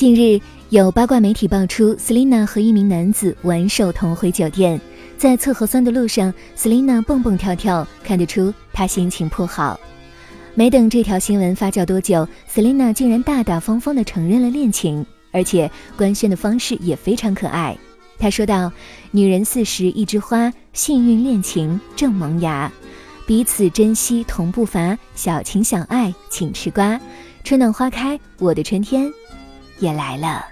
近日，有八卦媒体爆出，Selina 和一名男子挽手同回酒店，在测核酸的路上，Selina 蹦蹦跳跳，看得出她心情颇好。没等这条新闻发酵多久，Selina 竟然大大方方地承认了恋情，而且官宣的方式也非常可爱。她说道：“女人四十一枝花，幸运恋情正萌芽，彼此珍惜同步伐，小情小爱请吃瓜，春暖花开，我的春天。”也来了。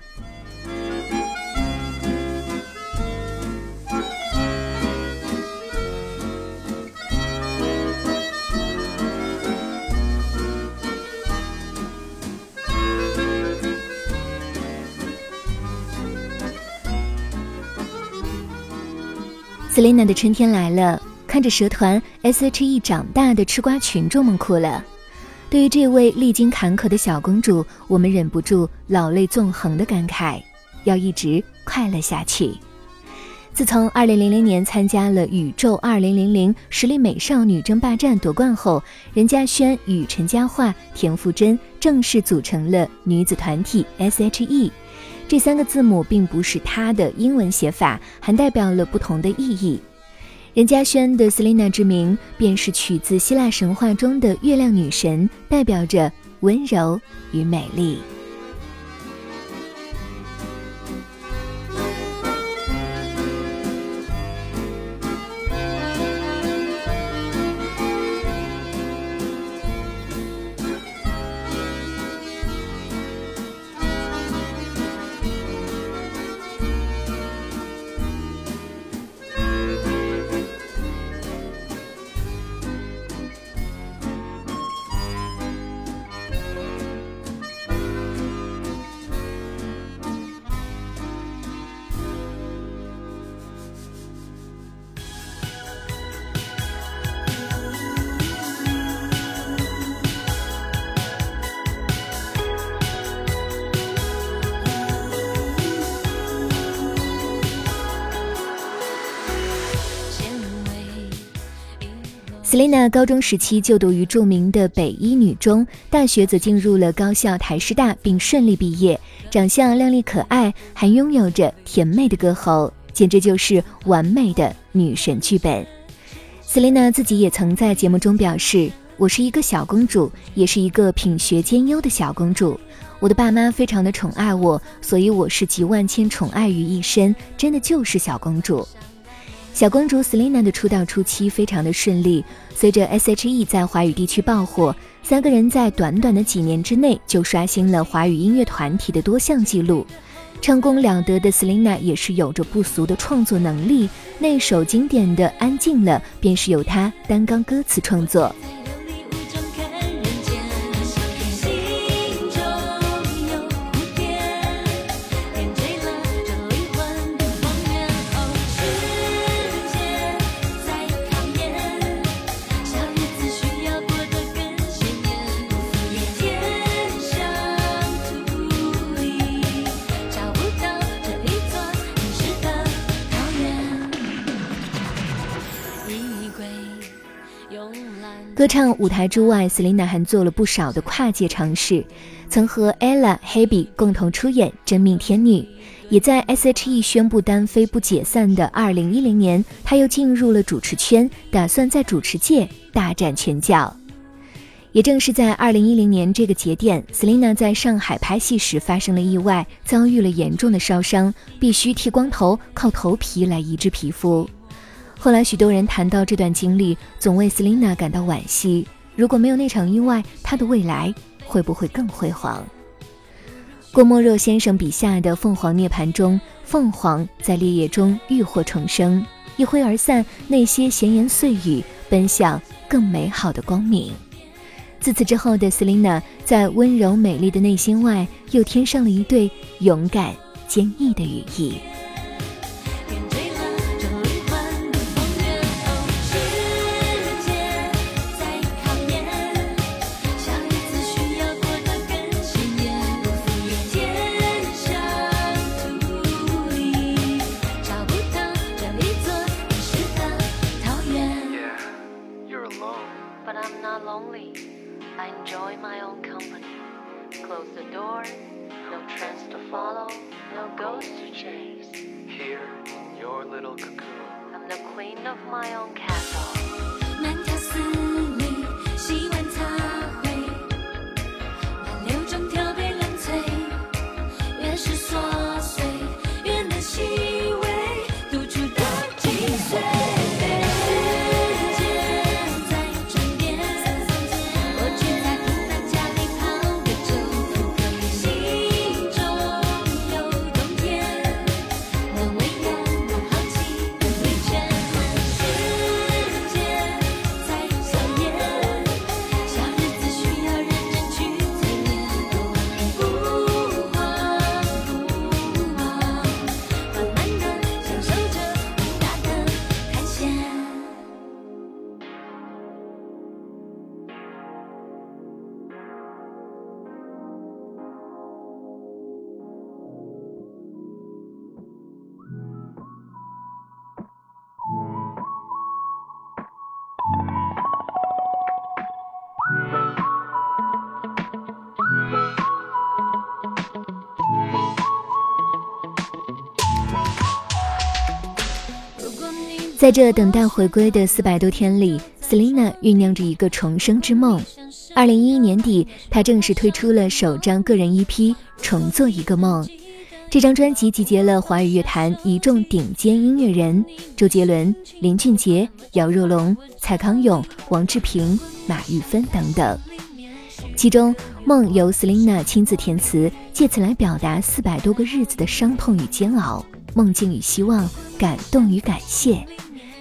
Selina 的春天来了，看着蛇团 S.H.E 长大的吃瓜群众们哭了。对于这位历经坎坷的小公主，我们忍不住老泪纵横的感慨：要一直快乐下去。自从2000年参加了宇宙2000实力美少女争霸战夺冠后，任嘉萱与陈嘉桦、田馥甄正式组成了女子团体 S.H.E。这三个字母并不是她的英文写法，还代表了不同的意义。任嘉萱的 Selina 之名便是取自希腊神话中的月亮女神，代表着温柔与美丽。Selina 高中时期就读于著名的北一女中，大学则进入了高校台师大，并顺利毕业。长相靓丽可爱，还拥有着甜美的歌喉，简直就是完美的女神剧本。Selina 自己也曾在节目中表示：“我是一个小公主，也是一个品学兼优的小公主。我的爸妈非常的宠爱我，所以我是集万千宠爱于一身，真的就是小公主。”小公主 Selina 的出道初期非常的顺利，随着 S.H.E 在华语地区爆火，三个人在短短的几年之内就刷新了华语音乐团体的多项记录。唱功了得的 Selina 也是有着不俗的创作能力，那首经典的《安静了》便是由她担纲歌词创作。歌唱舞台之外，Selina 还做了不少的跨界尝试，曾和 Ella、Hebe 共同出演《真命天女》，也在 S.H.E 宣布单飞不解散的2010年，她又进入了主持圈，打算在主持界大展拳脚。也正是在2010年这个节点，Selina 在上海拍戏时发生了意外，遭遇了严重的烧伤，必须剃光头，靠头皮来移植皮肤。后来，许多人谈到这段经历，总为 Selina 感到惋惜。如果没有那场意外，她的未来会不会更辉煌？郭沫若先生笔下的凤凰涅槃中，凤凰在烈焰中浴火重生，一挥而散那些闲言碎语，奔向更美好的光明。自此之后的 Selina，在温柔美丽的内心外，又添上了一对勇敢坚毅的羽翼。enjoy my own company. Close the door, no trends to follow, no ghosts to chase. Here in your little cocoon, I'm the queen of my own castle. 在这等待回归的四百多天里，Selina 酝酿着一个重生之梦。二零一一年底，她正式推出了首张个人 EP《重做一个梦》。这张专辑集结了华语乐坛一众顶尖音乐人：周杰伦、林俊杰、姚若龙、蔡康永、王志平、马玉芬等等。其中，《梦》由 Selina 亲自填词，借此来表达四百多个日子的伤痛与煎熬、梦境与希望、感动与感谢。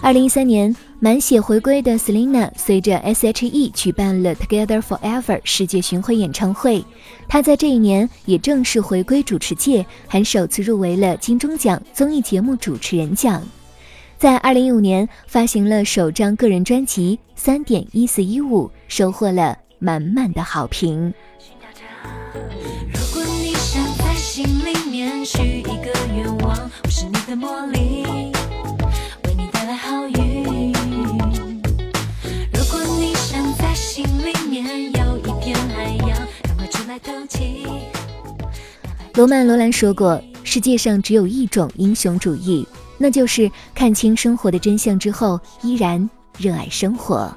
二零一三年，满血回归的 Selina 随着 S.H.E 举办了 Together Forever 世界巡回演唱会。她在这一年也正式回归主持界，还首次入围了金钟奖综艺节目主持人奖。在二零一五年，发行了首张个人专辑《三点一四一五》，收获了满满的好评。许一个愿望，我是你的魔力。罗曼·罗兰说过：“世界上只有一种英雄主义，那就是看清生活的真相之后，依然热爱生活。”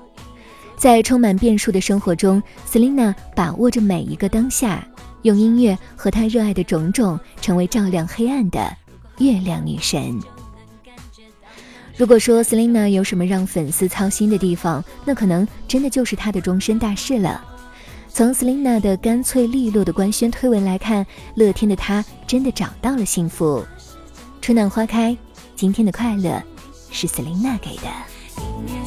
在充满变数的生活中，Selina 把握着每一个当下，用音乐和她热爱的种种，成为照亮黑暗的月亮女神。如果说 Selina 有什么让粉丝操心的地方，那可能真的就是她的终身大事了。从 Selina 的干脆利落的官宣推文来看，乐天的她真的找到了幸福。春暖花开，今天的快乐是 Selina 给的。